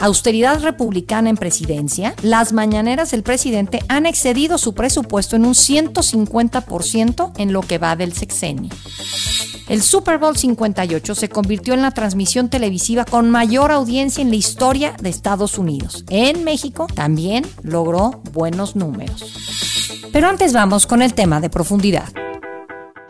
Austeridad republicana en presidencia, las mañaneras del presidente han excedido su presupuesto en un 150% en lo que va del sexenio. El Super Bowl 58 se convirtió en la transmisión televisiva con mayor audiencia en la historia de Estados Unidos. En México también logró buenos números. Pero antes vamos con el tema de profundidad.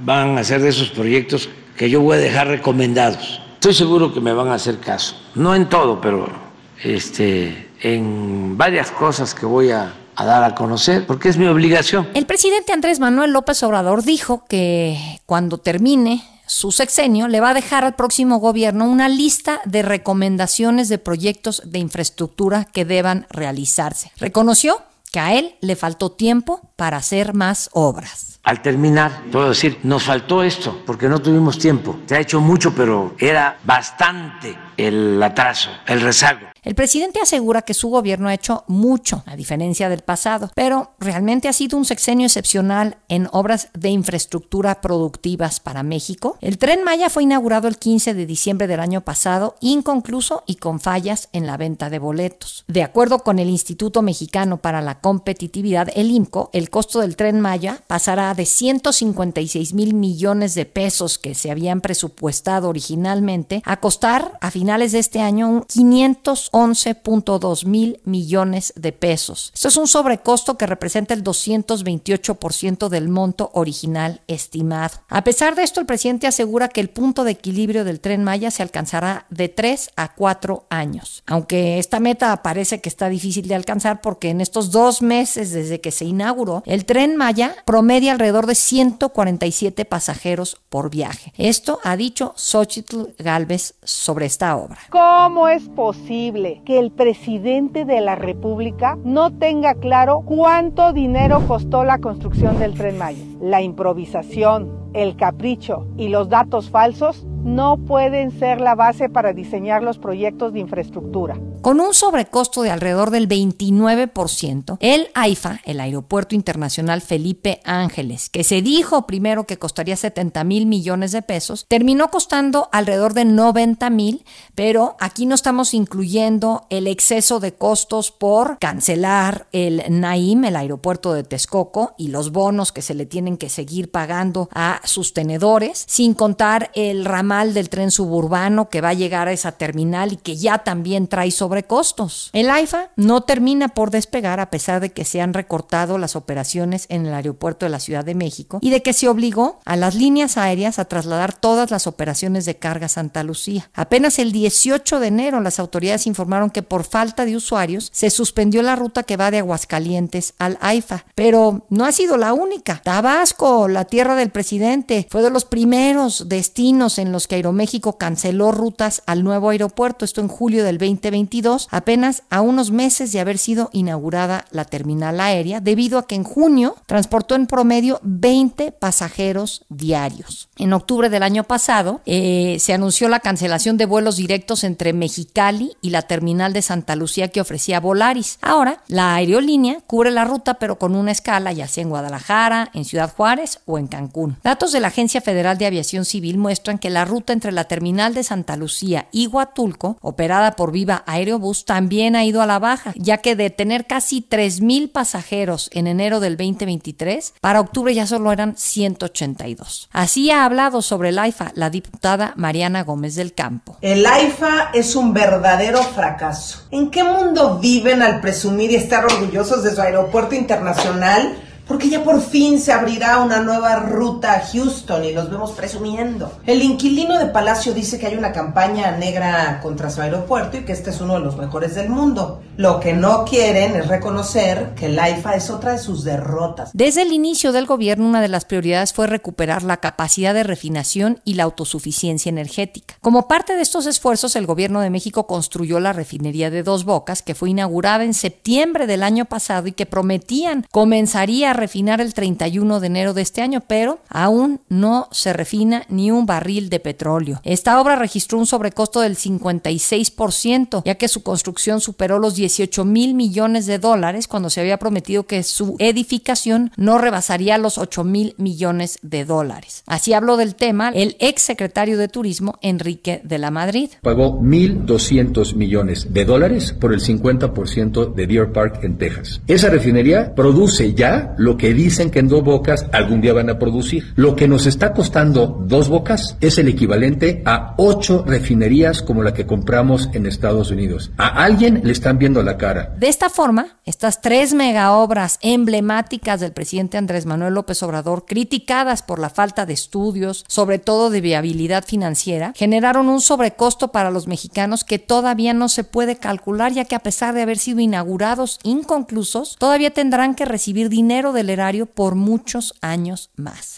Van a ser de esos proyectos que yo voy a dejar recomendados. Estoy seguro que me van a hacer caso. No en todo, pero este, en varias cosas que voy a, a dar a conocer, porque es mi obligación. El presidente Andrés Manuel López Obrador dijo que cuando termine su sexenio le va a dejar al próximo gobierno una lista de recomendaciones de proyectos de infraestructura que deban realizarse. Reconoció que a él le faltó tiempo para hacer más obras. Al terminar, puedo decir, nos faltó esto porque no tuvimos tiempo. Se ha hecho mucho, pero era bastante el atraso, el rezago. El presidente asegura que su gobierno ha hecho mucho, a diferencia del pasado, pero realmente ha sido un sexenio excepcional en obras de infraestructura productivas para México. El tren Maya fue inaugurado el 15 de diciembre del año pasado, inconcluso y con fallas en la venta de boletos. De acuerdo con el Instituto Mexicano para la Competitividad, el IMCO, el costo del tren Maya pasará de 156 mil millones de pesos que se habían presupuestado originalmente a costar a finales de este año un 500 11.2 mil millones de pesos. Esto es un sobrecosto que representa el 228% del monto original estimado. A pesar de esto, el presidente asegura que el punto de equilibrio del tren Maya se alcanzará de 3 a 4 años. Aunque esta meta parece que está difícil de alcanzar porque en estos dos meses desde que se inauguró, el tren Maya promedia alrededor de 147 pasajeros por viaje. Esto ha dicho Xochitl Galvez sobre esta obra. ¿Cómo es posible? que el presidente de la República no tenga claro cuánto dinero costó la construcción del tren Maya. La improvisación, el capricho y los datos falsos no pueden ser la base para diseñar los proyectos de infraestructura. Con un sobrecosto de alrededor del 29%, el AIFA, el Aeropuerto Internacional Felipe Ángeles, que se dijo primero que costaría 70 mil millones de pesos, terminó costando alrededor de 90 mil, pero aquí no estamos incluyendo el exceso de costos por cancelar el Naim, el aeropuerto de Texcoco, y los bonos que se le tienen que seguir pagando a sus tenedores, sin contar el ramal del tren suburbano que va a llegar a esa terminal y que ya también trae sobre costos. El AIFA no termina por despegar a pesar de que se han recortado las operaciones en el aeropuerto de la Ciudad de México y de que se obligó a las líneas aéreas a trasladar todas las operaciones de carga a Santa Lucía. Apenas el 18 de enero las autoridades informaron que por falta de usuarios se suspendió la ruta que va de Aguascalientes al AIFA, pero no ha sido la única. Tabasco, la tierra del presidente, fue de los primeros destinos en los que Aeroméxico canceló rutas al nuevo aeropuerto, esto en julio del 2022 apenas a unos meses de haber sido inaugurada la terminal aérea, debido a que en junio transportó en promedio 20 pasajeros diarios. En octubre del año pasado eh, se anunció la cancelación de vuelos directos entre Mexicali y la terminal de Santa Lucía que ofrecía Volaris. Ahora, la aerolínea cubre la ruta pero con una escala ya sea en Guadalajara, en Ciudad Juárez o en Cancún. Datos de la Agencia Federal de Aviación Civil muestran que la ruta entre la terminal de Santa Lucía y Huatulco, operada por Viva Aero Bus también ha ido a la baja, ya que de tener casi 3.000 pasajeros en enero del 2023, para octubre ya solo eran 182. Así ha hablado sobre el AIFA la diputada Mariana Gómez del Campo. El AIFA es un verdadero fracaso. ¿En qué mundo viven al presumir y estar orgullosos de su aeropuerto internacional? Porque ya por fin se abrirá una nueva ruta a Houston y los vemos presumiendo. El inquilino de Palacio dice que hay una campaña negra contra su aeropuerto y que este es uno de los mejores del mundo. Lo que no quieren es reconocer que el AIFA es otra de sus derrotas. Desde el inicio del gobierno, una de las prioridades fue recuperar la capacidad de refinación y la autosuficiencia energética. Como parte de estos esfuerzos, el gobierno de México construyó la refinería de Dos Bocas, que fue inaugurada en septiembre del año pasado y que prometían comenzaría a refinar el 31 de enero de este año, pero aún no se refina ni un barril de petróleo. Esta obra registró un sobrecosto del 56%, ya que su construcción superó los 18 mil millones de dólares cuando se había prometido que su edificación no rebasaría los 8 mil millones de dólares. Así habló del tema el ex secretario de Turismo, Enrique de la Madrid. Pagó 1.200 millones de dólares por el 50% de Deer Park en Texas. Esa refinería produce ya lo que dicen que en dos bocas algún día van a producir. Lo que nos está costando dos bocas es el equivalente a ocho refinerías como la que compramos en Estados Unidos. A alguien le están viendo la cara. De esta forma, estas tres mega obras emblemáticas del presidente Andrés Manuel López Obrador, criticadas por la falta de estudios, sobre todo de viabilidad financiera, generaron un sobrecosto para los mexicanos que todavía no se puede calcular, ya que a pesar de haber sido inaugurados inconclusos, todavía tendrán que recibir dinero del erario por muchos años más.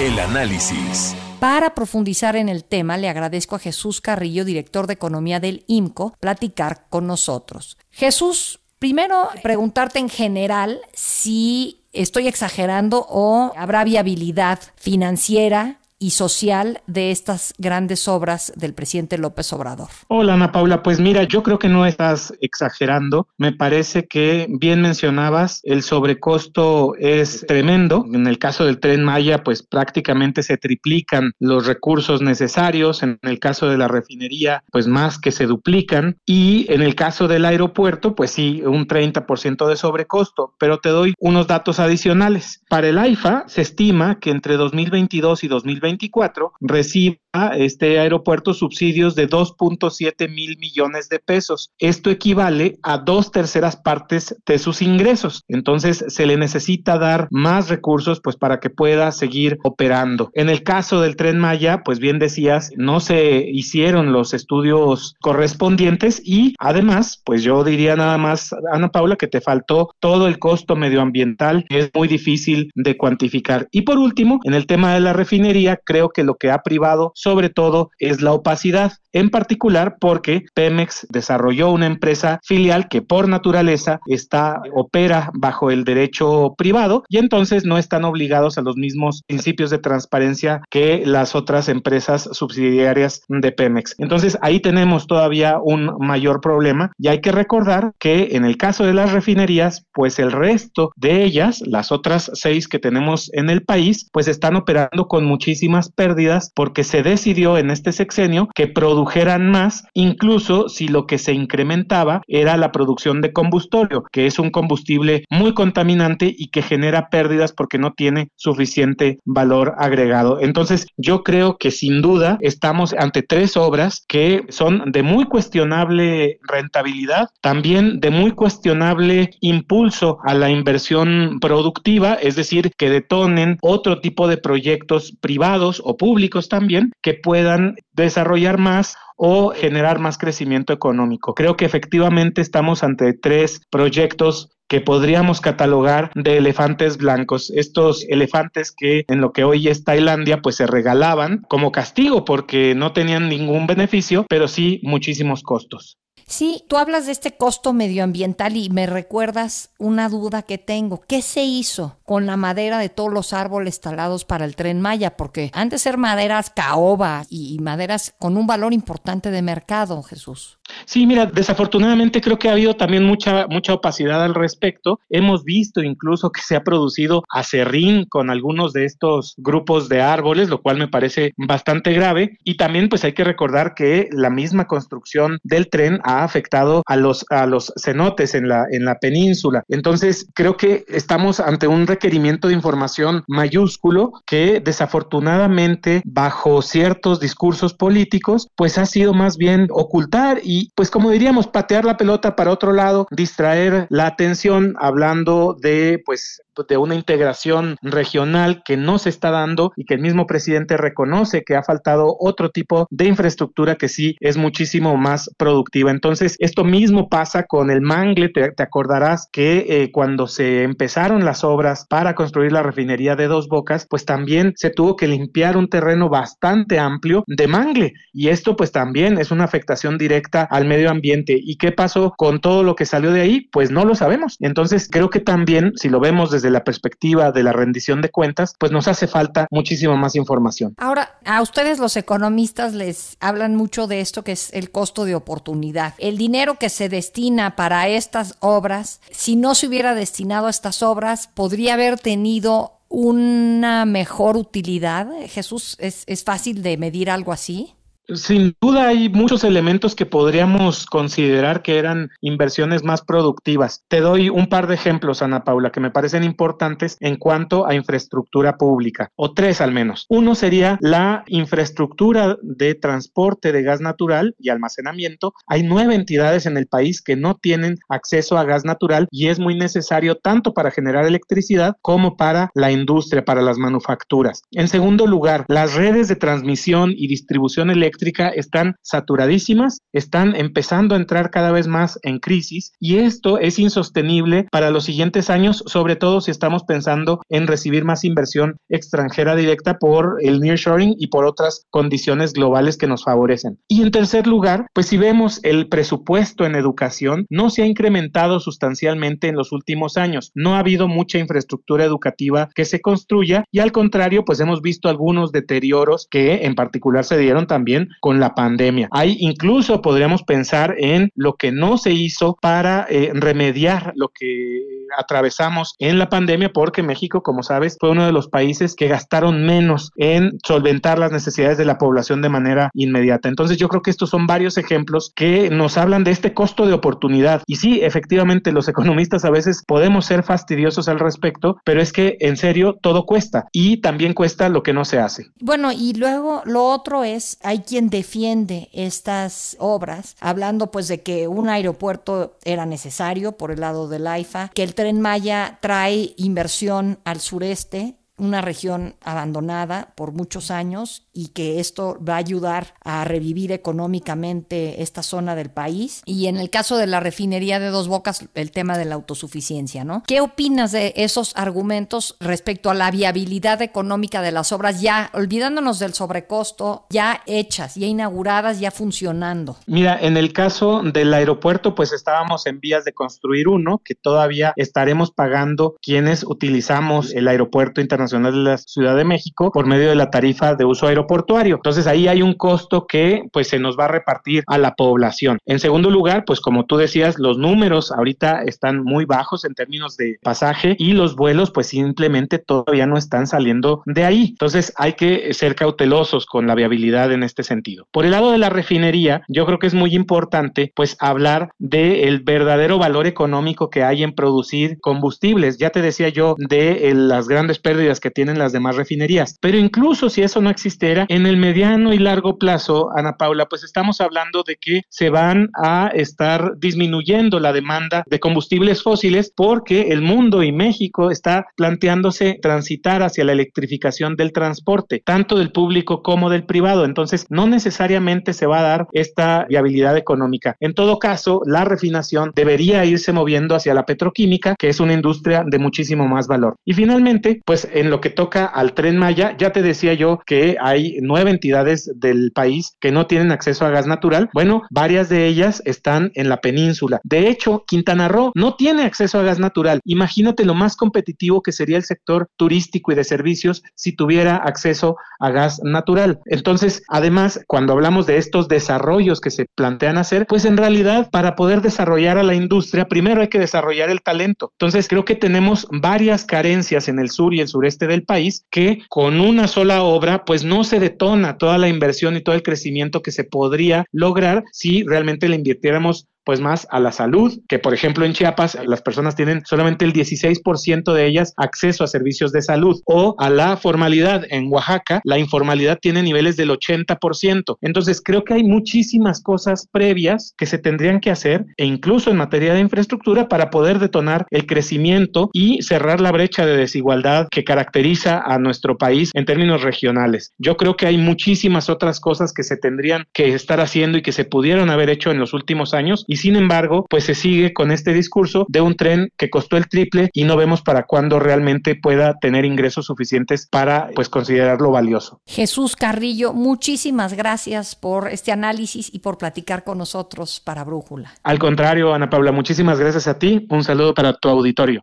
El análisis. Para profundizar en el tema, le agradezco a Jesús Carrillo, director de Economía del IMCO, platicar con nosotros. Jesús, primero preguntarte en general si estoy exagerando o habrá viabilidad financiera y social de estas grandes obras del presidente López Obrador. Hola Ana Paula, pues mira, yo creo que no estás exagerando. Me parece que bien mencionabas, el sobrecosto es tremendo. En el caso del tren Maya, pues prácticamente se triplican los recursos necesarios. En el caso de la refinería, pues más que se duplican. Y en el caso del aeropuerto, pues sí, un 30% de sobrecosto. Pero te doy unos datos adicionales. Para el AIFA se estima que entre 2022 y 2020 2024 reciba este aeropuerto subsidios de 2.7 mil millones de pesos. Esto equivale a dos terceras partes de sus ingresos. Entonces se le necesita dar más recursos pues para que pueda seguir operando. En el caso del tren Maya, pues bien decías, no se hicieron los estudios correspondientes y además, pues yo diría nada más, Ana Paula, que te faltó todo el costo medioambiental, es muy difícil de cuantificar. Y por último, en el tema de la refinería, creo que lo que ha privado sobre todo es la opacidad, en particular porque Pemex desarrolló una empresa filial que por naturaleza está opera bajo el derecho privado y entonces no están obligados a los mismos principios de transparencia que las otras empresas subsidiarias de Pemex. Entonces ahí tenemos todavía un mayor problema y hay que recordar que en el caso de las refinerías, pues el resto de ellas, las otras seis que tenemos en el país, pues están operando con muchísimas pérdidas porque se decidió en este sexenio que produjeran más, incluso si lo que se incrementaba era la producción de combustorio, que es un combustible muy contaminante y que genera pérdidas porque no tiene suficiente valor agregado. Entonces, yo creo que sin duda estamos ante tres obras que son de muy cuestionable rentabilidad, también de muy cuestionable impulso a la inversión productiva, es decir, que detonen otro tipo de proyectos privados o públicos también que puedan desarrollar más o generar más crecimiento económico. Creo que efectivamente estamos ante tres proyectos que podríamos catalogar de elefantes blancos. Estos elefantes que en lo que hoy es Tailandia, pues se regalaban como castigo porque no tenían ningún beneficio, pero sí muchísimos costos. Sí, tú hablas de este costo medioambiental y me recuerdas una duda que tengo. ¿Qué se hizo con la madera de todos los árboles talados para el tren Maya? Porque antes ser maderas caoba y maderas con un valor importante de mercado, Jesús. Sí, mira, desafortunadamente creo que ha habido también mucha, mucha opacidad al respecto. Hemos visto incluso que se ha producido acerrín con algunos de estos grupos de árboles, lo cual me parece bastante grave. Y también pues hay que recordar que la misma construcción del tren ha afectado a los, a los cenotes en la, en la península. Entonces creo que estamos ante un requerimiento de información mayúsculo que desafortunadamente bajo ciertos discursos políticos pues ha sido más bien ocultar y pues como diríamos, patear la pelota para otro lado, distraer la atención hablando de pues de una integración regional que no se está dando y que el mismo presidente reconoce que ha faltado otro tipo de infraestructura que sí es muchísimo más productiva. Entonces, esto mismo pasa con el Mangle, te, acordarás que eh, cuando se empezaron las obras para construir la refinería de Dos Bocas, pues también se tuvo que limpiar un terreno bastante amplio de mangle y esto pues también es una afectación directa al medio ambiente. ¿Y qué pasó con todo lo que salió de ahí? Pues no lo sabemos. Entonces, creo que también, si lo vemos desde la perspectiva de la rendición de cuentas, pues nos hace falta muchísima más información. Ahora, a ustedes los economistas les hablan mucho de esto que es el costo de oportunidad. El dinero que se destina para estas obras, si no se hubiera destinado a estas obras, podría haber tenido una mejor utilidad. Jesús, ¿es, es fácil de medir algo así? Sin duda hay muchos elementos que podríamos considerar que eran inversiones más productivas. Te doy un par de ejemplos, Ana Paula, que me parecen importantes en cuanto a infraestructura pública, o tres al menos. Uno sería la infraestructura de transporte de gas natural y almacenamiento. Hay nueve entidades en el país que no tienen acceso a gas natural y es muy necesario tanto para generar electricidad como para la industria, para las manufacturas. En segundo lugar, las redes de transmisión y distribución eléctrica están saturadísimas, están empezando a entrar cada vez más en crisis y esto es insostenible para los siguientes años, sobre todo si estamos pensando en recibir más inversión extranjera directa por el nearshoring y por otras condiciones globales que nos favorecen. Y en tercer lugar, pues si vemos el presupuesto en educación, no se ha incrementado sustancialmente en los últimos años. No ha habido mucha infraestructura educativa que se construya y al contrario, pues hemos visto algunos deterioros que en particular se dieron también con la pandemia. Ahí incluso podríamos pensar en lo que no se hizo para eh, remediar lo que atravesamos en la pandemia, porque México, como sabes, fue uno de los países que gastaron menos en solventar las necesidades de la población de manera inmediata. Entonces yo creo que estos son varios ejemplos que nos hablan de este costo de oportunidad. Y sí, efectivamente, los economistas a veces podemos ser fastidiosos al respecto, pero es que en serio todo cuesta y también cuesta lo que no se hace. Bueno, y luego lo otro es, hay quien defiende estas obras, hablando pues de que un aeropuerto era necesario por el lado del AIFA, que el tren Maya trae inversión al sureste una región abandonada por muchos años y que esto va a ayudar a revivir económicamente esta zona del país. Y en el caso de la refinería de Dos Bocas, el tema de la autosuficiencia, ¿no? ¿Qué opinas de esos argumentos respecto a la viabilidad económica de las obras ya, olvidándonos del sobrecosto, ya hechas, ya inauguradas, ya funcionando? Mira, en el caso del aeropuerto, pues estábamos en vías de construir uno que todavía estaremos pagando quienes utilizamos el aeropuerto internacional de la Ciudad de México por medio de la tarifa de uso aeroportuario. Entonces ahí hay un costo que pues se nos va a repartir a la población. En segundo lugar, pues como tú decías, los números ahorita están muy bajos en términos de pasaje y los vuelos pues simplemente todavía no están saliendo de ahí. Entonces hay que ser cautelosos con la viabilidad en este sentido. Por el lado de la refinería, yo creo que es muy importante pues hablar del verdadero valor económico que hay en producir combustibles. Ya te decía yo de eh, las grandes pérdidas que tienen las demás refinerías. Pero incluso si eso no existiera, en el mediano y largo plazo, Ana Paula, pues estamos hablando de que se van a estar disminuyendo la demanda de combustibles fósiles porque el mundo y México está planteándose transitar hacia la electrificación del transporte, tanto del público como del privado. Entonces, no necesariamente se va a dar esta viabilidad económica. En todo caso, la refinación debería irse moviendo hacia la petroquímica, que es una industria de muchísimo más valor. Y finalmente, pues en lo que toca al tren Maya, ya te decía yo que hay nueve entidades del país que no tienen acceso a gas natural. Bueno, varias de ellas están en la península. De hecho, Quintana Roo no tiene acceso a gas natural. Imagínate lo más competitivo que sería el sector turístico y de servicios si tuviera acceso a gas natural. Entonces, además, cuando hablamos de estos desarrollos que se plantean hacer, pues en realidad para poder desarrollar a la industria, primero hay que desarrollar el talento. Entonces, creo que tenemos varias carencias en el sur y el sureste del país que con una sola obra pues no se detona toda la inversión y todo el crecimiento que se podría lograr si realmente le invirtiéramos pues más a la salud, que por ejemplo en Chiapas las personas tienen solamente el 16% de ellas acceso a servicios de salud o a la formalidad. En Oaxaca la informalidad tiene niveles del 80%. Entonces creo que hay muchísimas cosas previas que se tendrían que hacer e incluso en materia de infraestructura para poder detonar el crecimiento y cerrar la brecha de desigualdad que caracteriza a nuestro país en términos regionales. Yo creo que hay muchísimas otras cosas que se tendrían que estar haciendo y que se pudieron haber hecho en los últimos años y sin embargo, pues se sigue con este discurso de un tren que costó el triple y no vemos para cuándo realmente pueda tener ingresos suficientes para pues considerarlo valioso. Jesús Carrillo, muchísimas gracias por este análisis y por platicar con nosotros para Brújula. Al contrario, Ana Paula, muchísimas gracias a ti. Un saludo para tu auditorio.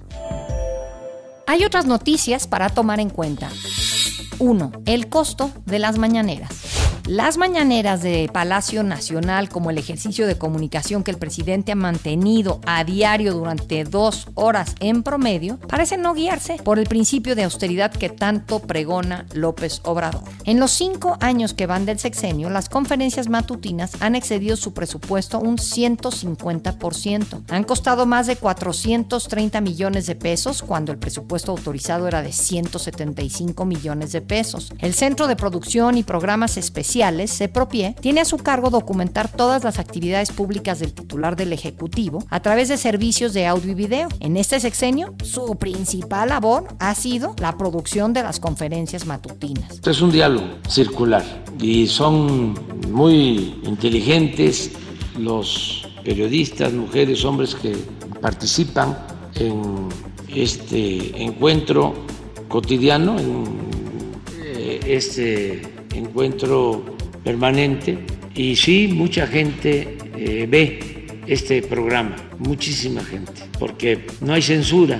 Hay otras noticias para tomar en cuenta. 1. El costo de las mañaneras. Las mañaneras de Palacio Nacional, como el ejercicio de comunicación que el presidente ha mantenido a diario durante dos horas en promedio, parecen no guiarse por el principio de austeridad que tanto pregona López Obrador. En los cinco años que van del sexenio, las conferencias matutinas han excedido su presupuesto un 150%. Han costado más de 430 millones de pesos cuando el presupuesto autorizado era de 175 millones de pesos. El Centro de Producción y Programas Especiales CEPROPIE, tiene a su cargo documentar todas las actividades públicas del titular del Ejecutivo a través de servicios de audio y video. En este sexenio, su principal labor ha sido la producción de las conferencias matutinas. Esto es un diálogo circular y son muy inteligentes los periodistas, mujeres, hombres que participan en este encuentro cotidiano, en eh, este encuentro permanente y sí, mucha gente eh, ve este programa, muchísima gente, porque no hay censura,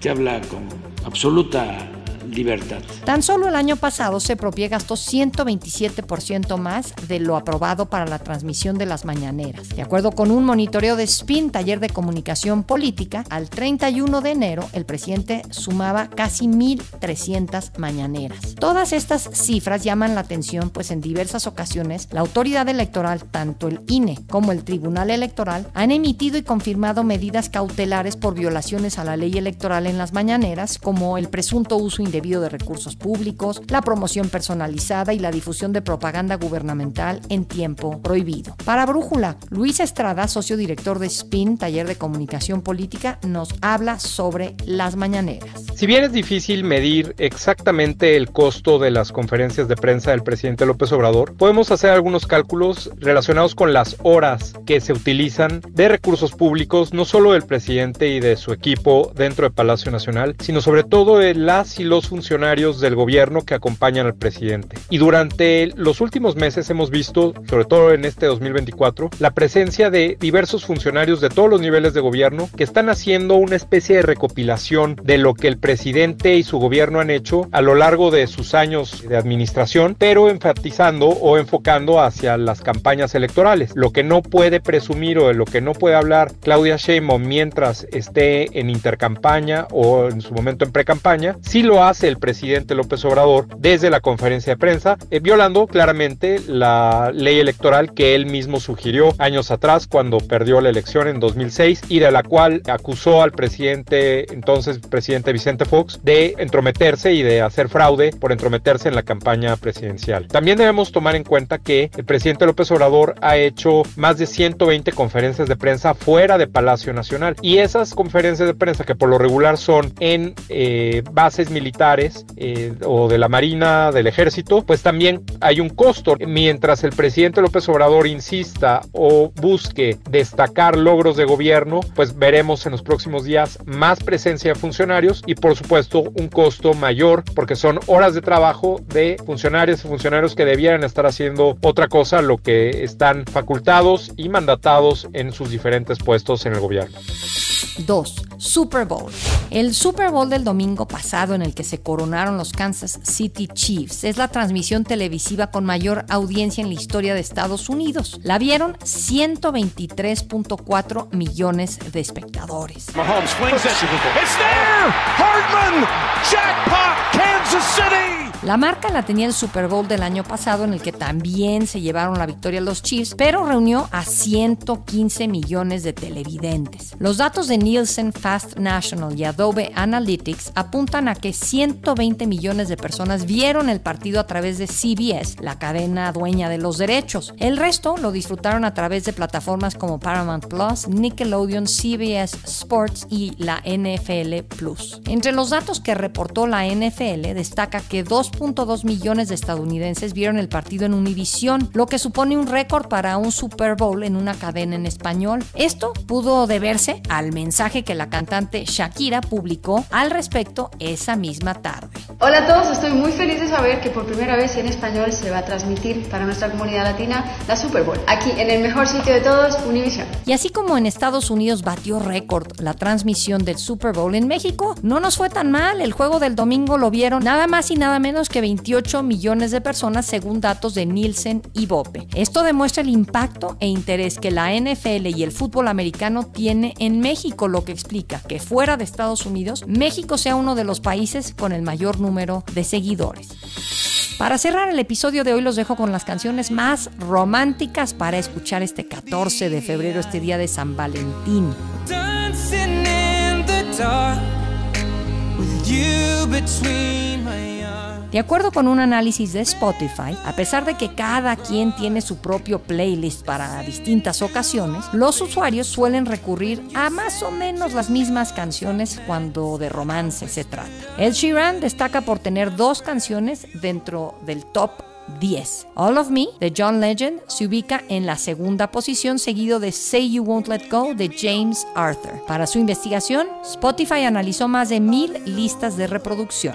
se habla con absoluta libertad. Tan solo el año pasado se propie gastó 127% más de lo aprobado para la transmisión de las mañaneras. De acuerdo con un monitoreo de SPIN, taller de comunicación política, al 31 de enero el presidente sumaba casi 1.300 mañaneras. Todas estas cifras llaman la atención, pues en diversas ocasiones la autoridad electoral, tanto el INE como el Tribunal Electoral, han emitido y confirmado medidas cautelares por violaciones a la ley electoral en las mañaneras, como el presunto uso indebido de recursos públicos, la promoción personalizada y la difusión de propaganda gubernamental en tiempo prohibido. Para Brújula, Luis Estrada, socio director de SPIN, taller de comunicación política, nos habla sobre las mañaneras. Si bien es difícil medir exactamente el costo de las conferencias de prensa del presidente López Obrador, podemos hacer algunos cálculos relacionados con las horas que se utilizan de recursos públicos, no solo del presidente y de su equipo dentro de Palacio Nacional, sino sobre todo de las y los funcionarios del gobierno que acompañan al presidente. Y durante los últimos meses hemos visto, sobre todo en este 2024, la presencia de diversos funcionarios de todos los niveles de gobierno que están haciendo una especie de recopilación de lo que el presidente y su gobierno han hecho a lo largo de sus años de administración, pero enfatizando o enfocando hacia las campañas electorales. Lo que no puede presumir o de lo que no puede hablar Claudia Sheinbaum mientras esté en intercampaña o en su momento en precampaña, sí lo hace el presidente López Obrador desde la conferencia de prensa, eh, violando claramente la ley electoral que él mismo sugirió años atrás cuando perdió la elección en 2006 y de la cual acusó al presidente, entonces presidente Vicente Fox, de entrometerse y de hacer fraude por entrometerse en la campaña presidencial. También debemos tomar en cuenta que el presidente López Obrador ha hecho más de 120 conferencias de prensa fuera de Palacio Nacional y esas conferencias de prensa que por lo regular son en eh, bases militares militares eh, o de la Marina, del Ejército, pues también hay un costo. Mientras el presidente López Obrador insista o busque destacar logros de gobierno, pues veremos en los próximos días más presencia de funcionarios y por supuesto un costo mayor porque son horas de trabajo de funcionarios y funcionarios que debieran estar haciendo otra cosa, lo que están facultados y mandatados en sus diferentes puestos en el gobierno. 2. Super Bowl. El Super Bowl del domingo pasado en el que se coronaron los Kansas City Chiefs es la transmisión televisiva con mayor audiencia en la historia de Estados Unidos. La vieron 123.4 millones de espectadores. Mahomes! Hardman! Jackpot! La marca la tenía el Super Bowl del año pasado en el que también se llevaron la victoria los Chiefs, pero reunió a 115 millones de televidentes. Los datos de Nielsen Fast National y Adobe Analytics apuntan a que 120 millones de personas vieron el partido a través de CBS, la cadena dueña de los derechos. El resto lo disfrutaron a través de plataformas como Paramount Plus, Nickelodeon, CBS Sports y la NFL Plus. Entre los datos que reportó la NFL destaca que dos 2.2 millones de estadounidenses vieron el partido en Univisión, lo que supone un récord para un Super Bowl en una cadena en español. Esto pudo deberse al mensaje que la cantante Shakira publicó al respecto esa misma tarde. Hola a todos, estoy muy feliz de saber que por primera vez en español se va a transmitir para nuestra comunidad latina la Super Bowl, aquí en el mejor sitio de todos, Univisión. Y así como en Estados Unidos batió récord la transmisión del Super Bowl en México, no nos fue tan mal. El juego del domingo lo vieron nada más y nada menos que 28 millones de personas según datos de Nielsen y Bope. Esto demuestra el impacto e interés que la NFL y el fútbol americano tiene en México, lo que explica que fuera de Estados Unidos, México sea uno de los países con el mayor número de seguidores. Para cerrar el episodio de hoy los dejo con las canciones más románticas para escuchar este 14 de febrero, este día de San Valentín. De acuerdo con un análisis de Spotify, a pesar de que cada quien tiene su propio playlist para distintas ocasiones, los usuarios suelen recurrir a más o menos las mismas canciones cuando de romance se trata. El Sheeran destaca por tener dos canciones dentro del top 10. All of Me de John Legend se ubica en la segunda posición, seguido de Say You Won't Let Go de James Arthur. Para su investigación, Spotify analizó más de mil listas de reproducción.